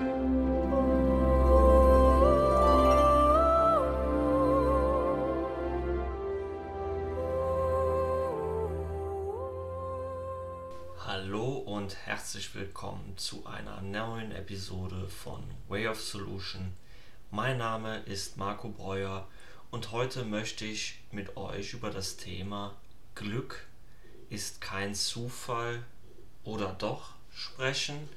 Hallo und herzlich willkommen zu einer neuen Episode von Way of Solution. Mein Name ist Marco Breuer und heute möchte ich mit euch über das Thema Glück ist kein Zufall oder doch sprechen.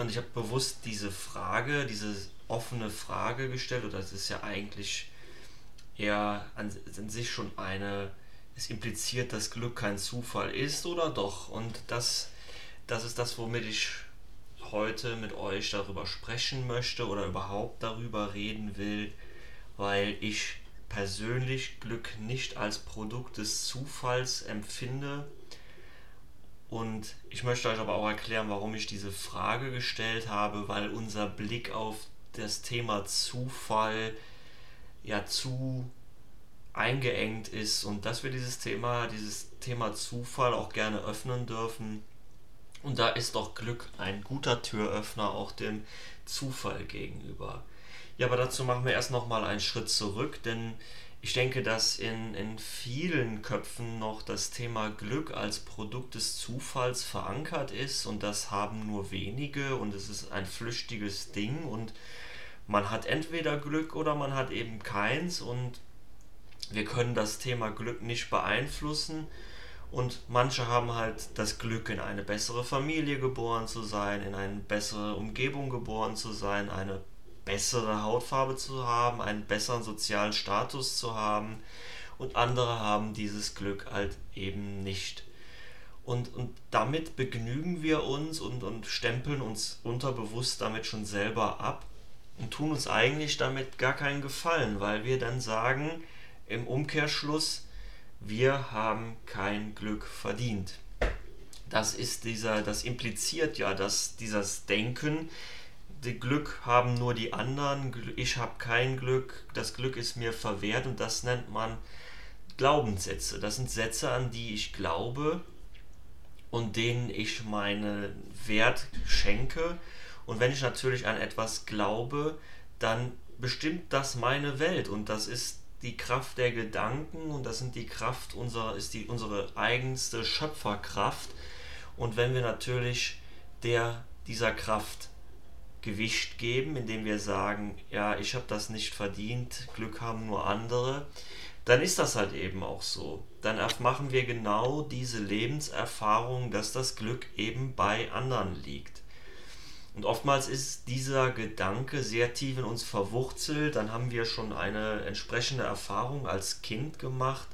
Und ich habe bewusst diese Frage, diese offene Frage gestellt, oder das ist ja eigentlich eher an, an sich schon eine, es impliziert, dass Glück kein Zufall ist oder doch. Und das, das ist das, womit ich heute mit euch darüber sprechen möchte oder überhaupt darüber reden will, weil ich persönlich Glück nicht als Produkt des Zufalls empfinde. Und ich möchte euch aber auch erklären, warum ich diese Frage gestellt habe, weil unser Blick auf das Thema Zufall ja zu eingeengt ist und dass wir dieses Thema, dieses Thema Zufall auch gerne öffnen dürfen. Und da ist doch Glück ein guter Türöffner auch dem Zufall gegenüber. Ja, aber dazu machen wir erst nochmal einen Schritt zurück, denn ich denke, dass in, in vielen Köpfen noch das Thema Glück als Produkt des Zufalls verankert ist und das haben nur wenige und es ist ein flüchtiges Ding und man hat entweder Glück oder man hat eben keins und wir können das Thema Glück nicht beeinflussen und manche haben halt das Glück, in eine bessere Familie geboren zu sein, in eine bessere Umgebung geboren zu sein, eine bessere Hautfarbe zu haben, einen besseren sozialen Status zu haben und andere haben dieses Glück halt eben nicht. Und, und damit begnügen wir uns und, und stempeln uns unterbewusst damit schon selber ab und tun uns eigentlich damit gar keinen Gefallen, weil wir dann sagen, im Umkehrschluss, wir haben kein Glück verdient. Das ist dieser, das impliziert ja, dass dieses Denken, die Glück haben nur die anderen, ich habe kein Glück, das Glück ist mir verwehrt und das nennt man Glaubenssätze. Das sind Sätze, an die ich glaube und denen ich meinen Wert schenke. Und wenn ich natürlich an etwas glaube, dann bestimmt das meine Welt und das ist die Kraft der Gedanken und das sind die Kraft unserer, ist die unsere eigenste Schöpferkraft. Und wenn wir natürlich der, dieser Kraft Gewicht geben, indem wir sagen, ja, ich habe das nicht verdient, Glück haben nur andere, dann ist das halt eben auch so. Dann machen wir genau diese Lebenserfahrung, dass das Glück eben bei anderen liegt. Und oftmals ist dieser Gedanke sehr tief in uns verwurzelt, dann haben wir schon eine entsprechende Erfahrung als Kind gemacht.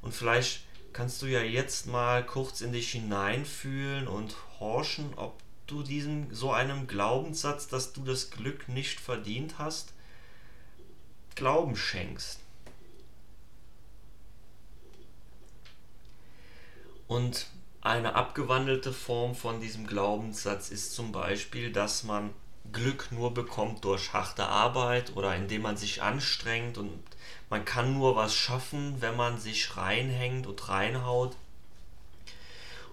Und vielleicht kannst du ja jetzt mal kurz in dich hineinfühlen und horchen, ob du diesem so einem Glaubenssatz, dass du das Glück nicht verdient hast, Glauben schenkst. Und eine abgewandelte Form von diesem Glaubenssatz ist zum Beispiel, dass man Glück nur bekommt durch harte Arbeit oder indem man sich anstrengt und man kann nur was schaffen, wenn man sich reinhängt und reinhaut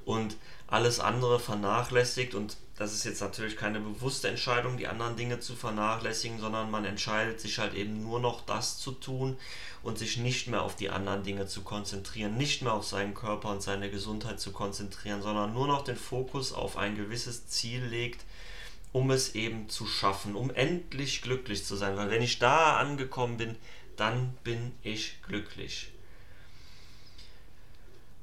und alles andere vernachlässigt und das ist jetzt natürlich keine bewusste Entscheidung, die anderen Dinge zu vernachlässigen, sondern man entscheidet sich halt eben nur noch das zu tun und sich nicht mehr auf die anderen Dinge zu konzentrieren, nicht mehr auf seinen Körper und seine Gesundheit zu konzentrieren, sondern nur noch den Fokus auf ein gewisses Ziel legt, um es eben zu schaffen, um endlich glücklich zu sein. Weil wenn ich da angekommen bin, dann bin ich glücklich.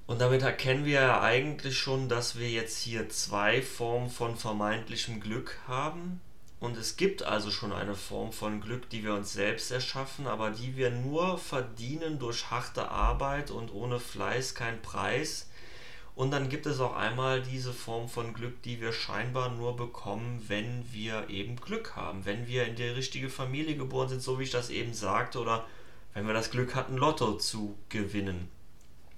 Und damit erkennen wir ja eigentlich schon, dass wir jetzt hier zwei Formen von vermeintlichem Glück haben. Und es gibt also schon eine Form von Glück, die wir uns selbst erschaffen, aber die wir nur verdienen durch harte Arbeit und ohne Fleiß kein Preis. Und dann gibt es auch einmal diese Form von Glück, die wir scheinbar nur bekommen, wenn wir eben Glück haben, wenn wir in die richtige Familie geboren sind, so wie ich das eben sagte, oder wenn wir das Glück hatten, Lotto zu gewinnen.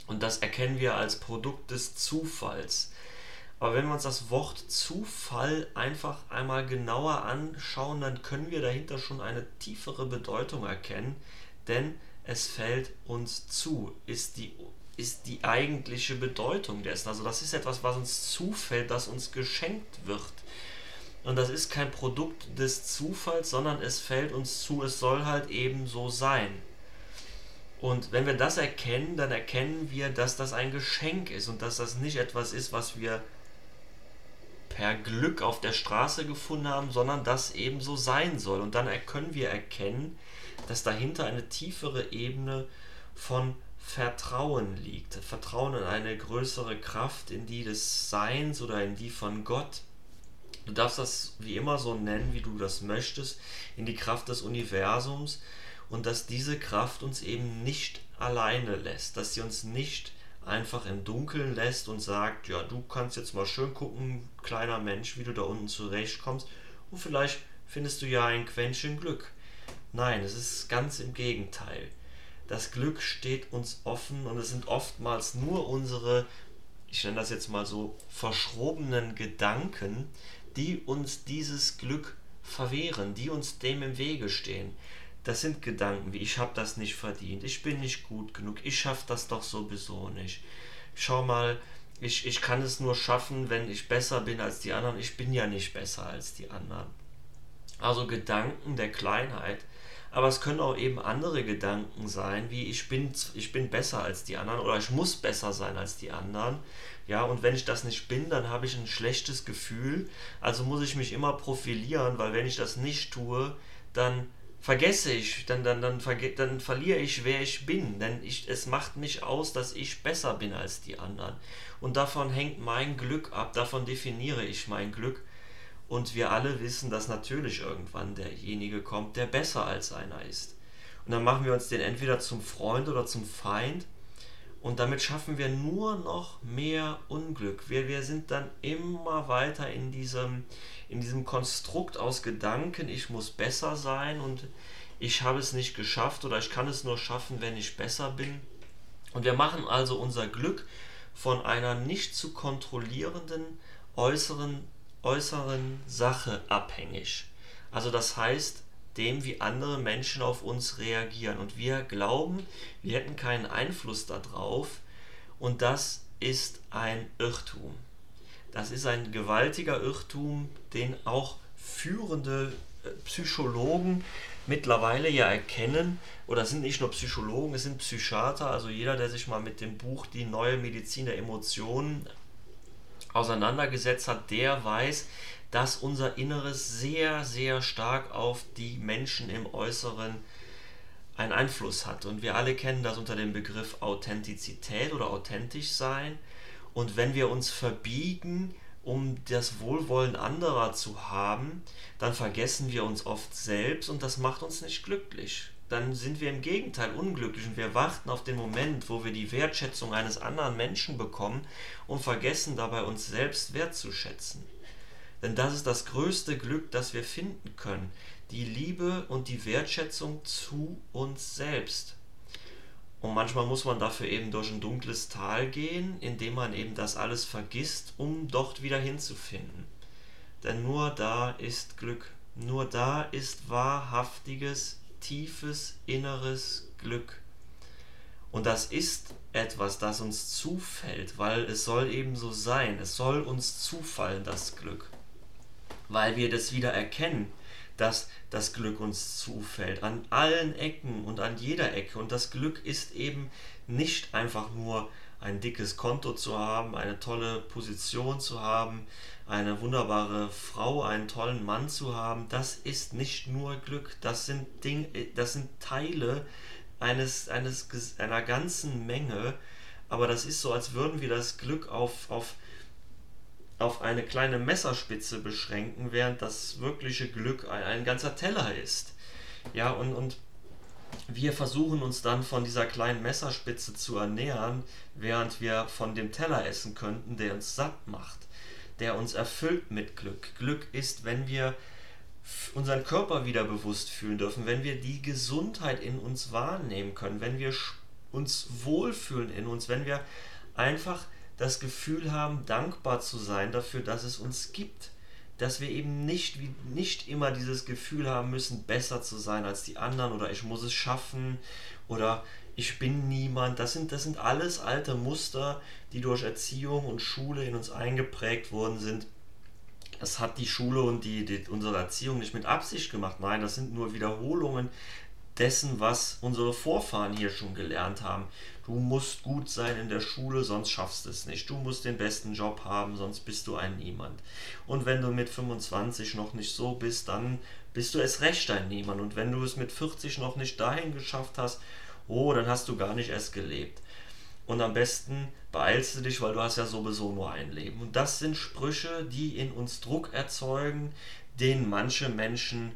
Und das erkennen wir als Produkt des Zufalls. Aber wenn wir uns das Wort Zufall einfach einmal genauer anschauen, dann können wir dahinter schon eine tiefere Bedeutung erkennen, denn es fällt uns zu, ist die, ist die eigentliche Bedeutung dessen. Also das ist etwas, was uns zufällt, das uns geschenkt wird. Und das ist kein Produkt des Zufalls, sondern es fällt uns zu, es soll halt eben so sein. Und wenn wir das erkennen, dann erkennen wir, dass das ein Geschenk ist und dass das nicht etwas ist, was wir per Glück auf der Straße gefunden haben, sondern das eben so sein soll. Und dann können wir erkennen, dass dahinter eine tiefere Ebene von Vertrauen liegt. Vertrauen in eine größere Kraft, in die des Seins oder in die von Gott. Du darfst das wie immer so nennen, wie du das möchtest, in die Kraft des Universums und dass diese Kraft uns eben nicht alleine lässt, dass sie uns nicht einfach im Dunkeln lässt und sagt, ja, du kannst jetzt mal schön gucken, kleiner Mensch, wie du da unten zurechtkommst und vielleicht findest du ja ein Quäntchen Glück. Nein, es ist ganz im Gegenteil. Das Glück steht uns offen und es sind oftmals nur unsere, ich nenne das jetzt mal so, verschrobenen Gedanken, die uns dieses Glück verwehren, die uns dem im Wege stehen. Das sind Gedanken wie ich habe das nicht verdient, ich bin nicht gut genug, ich schaffe das doch sowieso nicht. Schau mal, ich, ich kann es nur schaffen, wenn ich besser bin als die anderen. Ich bin ja nicht besser als die anderen. Also Gedanken der Kleinheit, aber es können auch eben andere Gedanken sein, wie ich bin, ich bin besser als die anderen oder ich muss besser sein als die anderen. Ja, und wenn ich das nicht bin, dann habe ich ein schlechtes Gefühl. Also muss ich mich immer profilieren, weil wenn ich das nicht tue, dann vergesse ich, dann, dann, dann, verge dann verliere ich, wer ich bin. Denn ich, es macht mich aus, dass ich besser bin als die anderen. Und davon hängt mein Glück ab, davon definiere ich mein Glück. Und wir alle wissen, dass natürlich irgendwann derjenige kommt, der besser als einer ist. Und dann machen wir uns den entweder zum Freund oder zum Feind. Und damit schaffen wir nur noch mehr Unglück. Wir, wir sind dann immer weiter in diesem, in diesem Konstrukt aus Gedanken, ich muss besser sein und ich habe es nicht geschafft oder ich kann es nur schaffen, wenn ich besser bin. Und wir machen also unser Glück von einer nicht zu kontrollierenden äußeren äußeren Sache abhängig. Also das heißt, dem, wie andere Menschen auf uns reagieren. Und wir glauben, wir hätten keinen Einfluss darauf. Und das ist ein Irrtum. Das ist ein gewaltiger Irrtum, den auch führende äh, Psychologen mittlerweile ja erkennen, oder sind nicht nur Psychologen, es sind Psychiater, also jeder, der sich mal mit dem Buch Die neue Medizin der Emotionen auseinandergesetzt hat, der weiß, dass unser Inneres sehr, sehr stark auf die Menschen im Äußeren einen Einfluss hat. Und wir alle kennen das unter dem Begriff Authentizität oder authentisch sein. Und wenn wir uns verbiegen, um das Wohlwollen anderer zu haben, dann vergessen wir uns oft selbst und das macht uns nicht glücklich dann sind wir im Gegenteil unglücklich und wir warten auf den Moment, wo wir die Wertschätzung eines anderen Menschen bekommen und vergessen dabei uns selbst wertzuschätzen. Denn das ist das größte Glück, das wir finden können, die Liebe und die Wertschätzung zu uns selbst. Und manchmal muss man dafür eben durch ein dunkles Tal gehen, indem man eben das alles vergisst, um dort wieder hinzufinden. Denn nur da ist Glück, nur da ist wahrhaftiges tiefes inneres Glück. Und das ist etwas, das uns zufällt, weil es soll eben so sein. Es soll uns zufallen, das Glück. Weil wir das wieder erkennen, dass das Glück uns zufällt. An allen Ecken und an jeder Ecke. Und das Glück ist eben nicht einfach nur ein dickes Konto zu haben, eine tolle Position zu haben, eine wunderbare Frau, einen tollen Mann zu haben, das ist nicht nur Glück, das sind Ding, das sind Teile eines, eines einer ganzen Menge, aber das ist so, als würden wir das Glück auf, auf, auf eine kleine Messerspitze beschränken, während das wirkliche Glück ein, ein ganzer Teller ist. Ja, und, und wir versuchen uns dann von dieser kleinen Messerspitze zu ernähren, während wir von dem Teller essen könnten, der uns satt macht, der uns erfüllt mit Glück. Glück ist, wenn wir unseren Körper wieder bewusst fühlen dürfen, wenn wir die Gesundheit in uns wahrnehmen können, wenn wir uns wohlfühlen in uns, wenn wir einfach das Gefühl haben, dankbar zu sein dafür, dass es uns gibt dass wir eben nicht, wie, nicht immer dieses Gefühl haben müssen, besser zu sein als die anderen oder ich muss es schaffen oder ich bin niemand. Das sind, das sind alles alte Muster, die durch Erziehung und Schule in uns eingeprägt worden sind, es hat die Schule und die, die, unsere Erziehung nicht mit Absicht gemacht. Nein, das sind nur Wiederholungen dessen, was unsere Vorfahren hier schon gelernt haben. Du musst gut sein in der Schule, sonst schaffst du es nicht. Du musst den besten Job haben, sonst bist du ein Niemand. Und wenn du mit 25 noch nicht so bist, dann bist du es recht ein Niemand. Und wenn du es mit 40 noch nicht dahin geschafft hast, oh, dann hast du gar nicht erst gelebt. Und am besten beeilst du dich, weil du hast ja sowieso nur ein Leben. Und das sind Sprüche, die in uns Druck erzeugen, den manche Menschen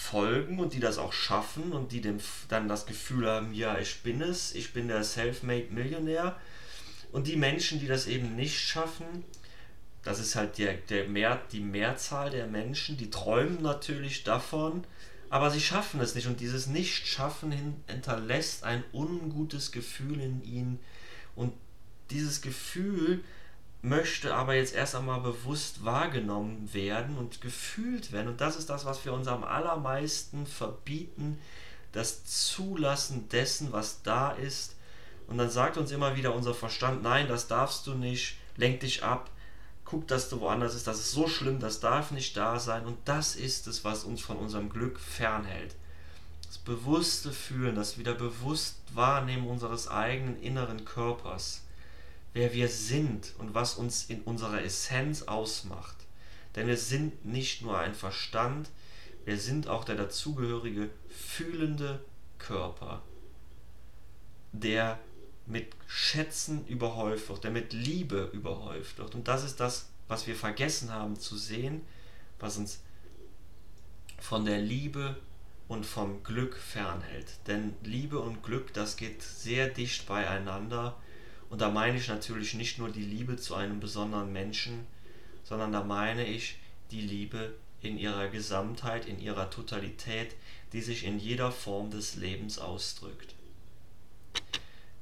folgen und die das auch schaffen und die dem dann das Gefühl haben, ja, ich bin es, ich bin der Self-Made Millionär. Und die Menschen, die das eben nicht schaffen, das ist halt der, der Mehr, die Mehrzahl der Menschen, die träumen natürlich davon, aber sie schaffen es nicht. Und dieses Nicht-Schaffen hinterlässt ein ungutes Gefühl in ihnen. Und dieses Gefühl möchte aber jetzt erst einmal bewusst wahrgenommen werden und gefühlt werden. Und das ist das, was wir uns am allermeisten verbieten, das Zulassen dessen, was da ist. Und dann sagt uns immer wieder unser Verstand, nein, das darfst du nicht, lenk dich ab, guck, dass du woanders ist, das ist so schlimm, das darf nicht da sein. Und das ist es, was uns von unserem Glück fernhält. Das bewusste Fühlen, das wieder bewusst Wahrnehmen unseres eigenen inneren Körpers wer wir sind und was uns in unserer Essenz ausmacht. Denn wir sind nicht nur ein Verstand, wir sind auch der dazugehörige fühlende Körper, der mit Schätzen überhäuft wird, der mit Liebe überhäuft wird. Und das ist das, was wir vergessen haben zu sehen, was uns von der Liebe und vom Glück fernhält. Denn Liebe und Glück, das geht sehr dicht beieinander und da meine ich natürlich nicht nur die Liebe zu einem besonderen Menschen, sondern da meine ich die Liebe in ihrer Gesamtheit, in ihrer Totalität, die sich in jeder Form des Lebens ausdrückt.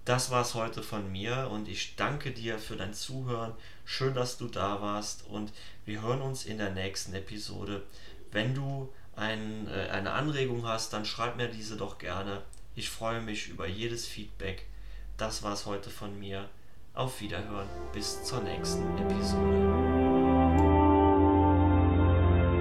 Das war es heute von mir und ich danke dir für dein Zuhören. Schön, dass du da warst und wir hören uns in der nächsten Episode. Wenn du ein, äh, eine Anregung hast, dann schreib mir diese doch gerne. Ich freue mich über jedes Feedback. Das war's heute von mir. Auf Wiederhören. Bis zur nächsten Episode.